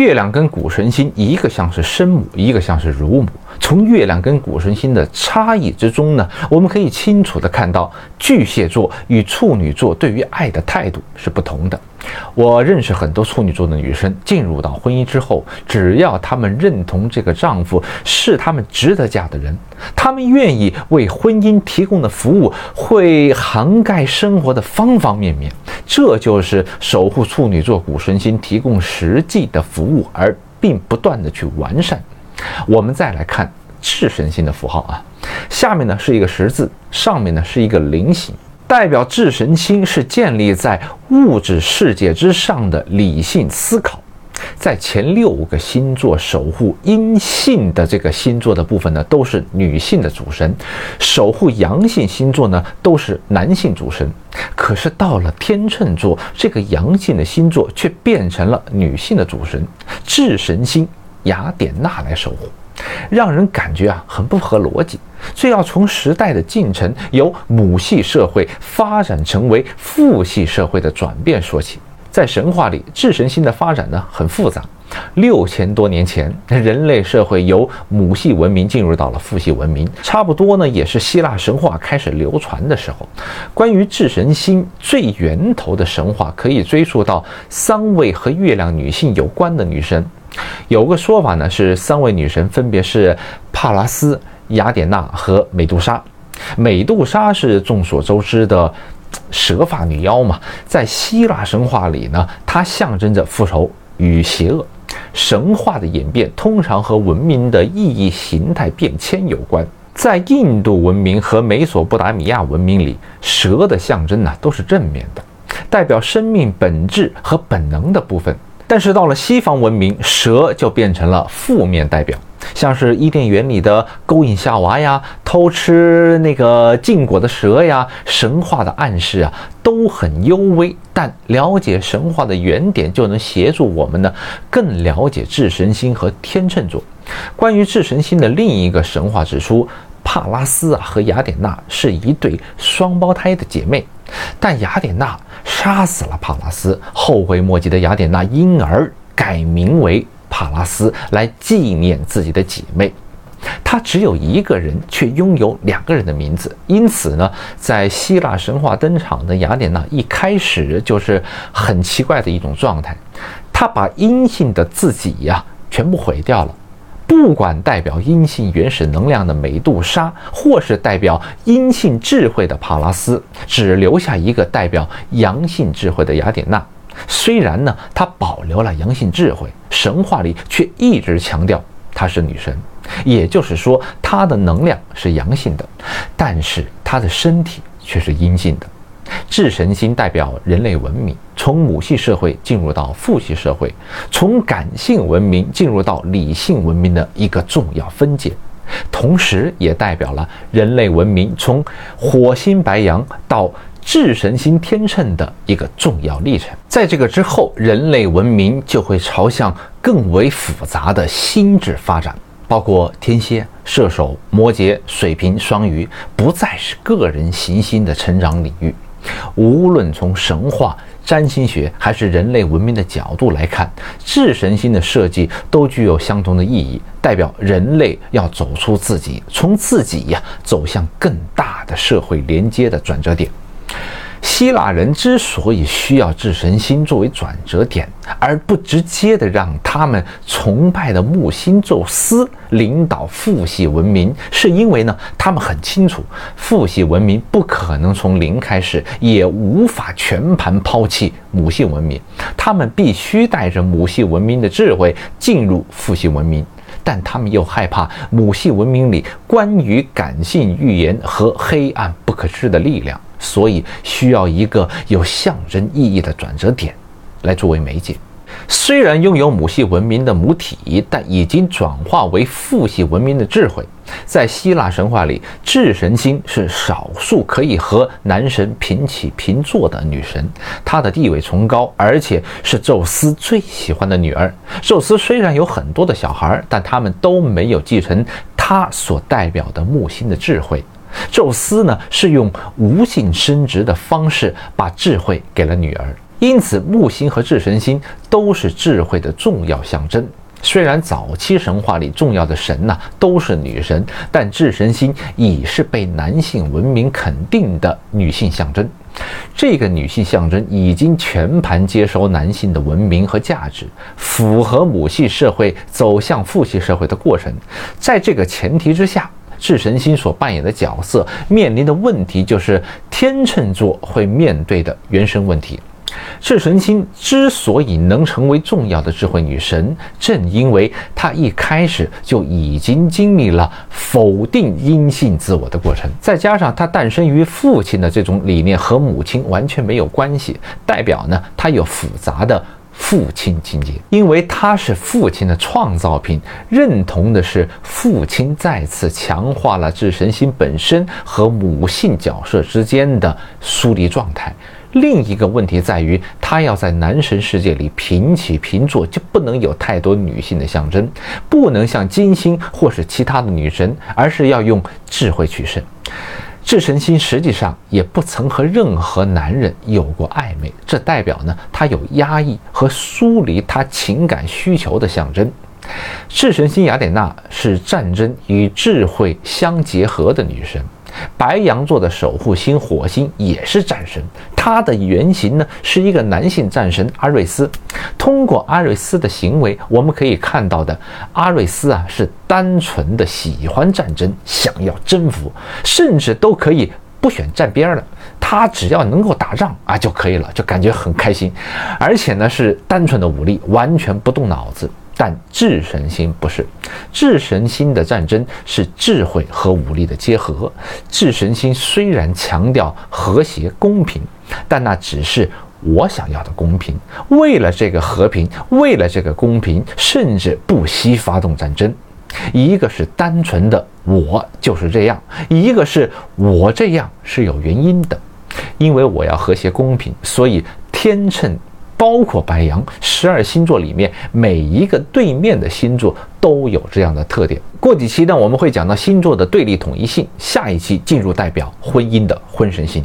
月亮跟谷神星，一个像是生母，一个像是乳母。从月亮跟谷神星的差异之中呢，我们可以清楚的看到巨蟹座与处女座对于爱的态度是不同的。我认识很多处女座的女生，进入到婚姻之后，只要她们认同这个丈夫是她们值得嫁的人，她们愿意为婚姻提供的服务会涵盖生活的方方面面。这就是守护处女座谷神星提供实际的服务，而并不断的去完善。我们再来看智神星的符号啊，下面呢是一个十字，上面呢是一个菱形，代表智神星是建立在物质世界之上的理性思考。在前六个星座守护阴性的这个星座的部分呢，都是女性的主神；守护阳性星座呢，都是男性主神。可是到了天秤座，这个阳性的星座却变成了女性的主神，智神星。雅典娜来守护，让人感觉啊很不合逻辑。这要从时代的进程，由母系社会发展成为父系社会的转变说起。在神话里，智神星的发展呢很复杂。六千多年前，人类社会由母系文明进入到了父系文明，差不多呢也是希腊神话开始流传的时候。关于智神星最源头的神话，可以追溯到三位和月亮女性有关的女神。有个说法呢，是三位女神分别是帕拉斯、雅典娜和美杜莎。美杜莎是众所周知的蛇发女妖嘛，在希腊神话里呢，它象征着复仇与邪恶。神话的演变通常和文明的意义形态变迁有关。在印度文明和美索不达米亚文明里，蛇的象征呢都是正面的，代表生命本质和本能的部分。但是到了西方文明，蛇就变成了负面代表，像是伊甸园里的勾引夏娃呀、偷吃那个禁果的蛇呀，神话的暗示啊都很幽微。但了解神话的原点，就能协助我们呢更了解智神星和天秤座。关于智神星的另一个神话指出，帕拉斯啊和雅典娜是一对双胞胎的姐妹。但雅典娜杀死了帕拉斯，后悔莫及的雅典娜因而改名为帕拉斯来纪念自己的姐妹。她只有一个人，却拥有两个人的名字。因此呢，在希腊神话登场的雅典娜一开始就是很奇怪的一种状态，她把阴性的自己呀全部毁掉了。不管代表阴性原始能量的美杜莎，或是代表阴性智慧的帕拉斯，只留下一个代表阳性智慧的雅典娜。虽然呢，她保留了阳性智慧，神话里却一直强调她是女神，也就是说，她的能量是阳性的，但是她的身体却是阴性的。智神星代表人类文明从母系社会进入到父系社会，从感性文明进入到理性文明的一个重要分界，同时也代表了人类文明从火星白羊到智神星天秤的一个重要历程。在这个之后，人类文明就会朝向更为复杂的心智发展，包括天蝎、射手、摩羯、水瓶、双鱼，不再是个人行星的成长领域。无论从神话、占星学还是人类文明的角度来看，智神星的设计都具有相同的意义，代表人类要走出自己，从自己呀走向更大的社会连接的转折点。希腊人之所以需要智神星作为转折点，而不直接的让他们崇拜的木星宙斯领导父系文明，是因为呢，他们很清楚父系文明不可能从零开始，也无法全盘抛弃母系文明，他们必须带着母系文明的智慧进入父系文明。但他们又害怕母系文明里关于感性预言和黑暗不可知的力量，所以需要一个有象征意义的转折点，来作为媒介。虽然拥有母系文明的母体，但已经转化为父系文明的智慧。在希腊神话里，智神星是少数可以和男神平起平坐的女神，她的地位崇高，而且是宙斯最喜欢的女儿。宙斯虽然有很多的小孩，但他们都没有继承他所代表的木星的智慧。宙斯呢，是用无性生殖的方式把智慧给了女儿。因此木星和智神星都是智慧的重要象征。虽然早期神话里重要的神呐都是女神，但智神星已是被男性文明肯定的女性象征。这个女性象征已经全盘接收男性的文明和价值，符合母系社会走向父系社会的过程。在这个前提之下，智神星所扮演的角色面临的问题，就是天秤座会面对的原生问题。智神星之所以能成为重要的智慧女神，正因为她一开始就已经经历了否定阴性自我的过程，再加上她诞生于父亲的这种理念和母亲完全没有关系，代表呢她有复杂的父亲情节，因为他是父亲的创造品，认同的是父亲再次强化了智神星本身和母性角色之间的疏离状态。另一个问题在于，他要在男神世界里平起平坐，就不能有太多女性的象征，不能像金星或是其他的女神，而是要用智慧取胜。智神星实际上也不曾和任何男人有过暧昧，这代表呢，他有压抑和疏离他情感需求的象征。智神星雅典娜是战争与智慧相结合的女神。白羊座的守护星火星也是战神，他的原型呢是一个男性战神阿瑞斯。通过阿瑞斯的行为，我们可以看到的，阿瑞斯啊是单纯的喜欢战争，想要征服，甚至都可以不选站边了。他只要能够打仗啊就可以了，就感觉很开心。而且呢是单纯的武力，完全不动脑子。但智神星不是，智神星的战争是智慧和武力的结合。智神星虽然强调和谐公平，但那只是我想要的公平。为了这个和平，为了这个公平，甚至不惜发动战争。一个是单纯的我就是这样，一个是我这样是有原因的，因为我要和谐公平，所以天秤。包括白羊十二星座里面每一个对面的星座都有这样的特点。过几期呢，我们会讲到星座的对立统一性。下一期进入代表婚姻的婚神星。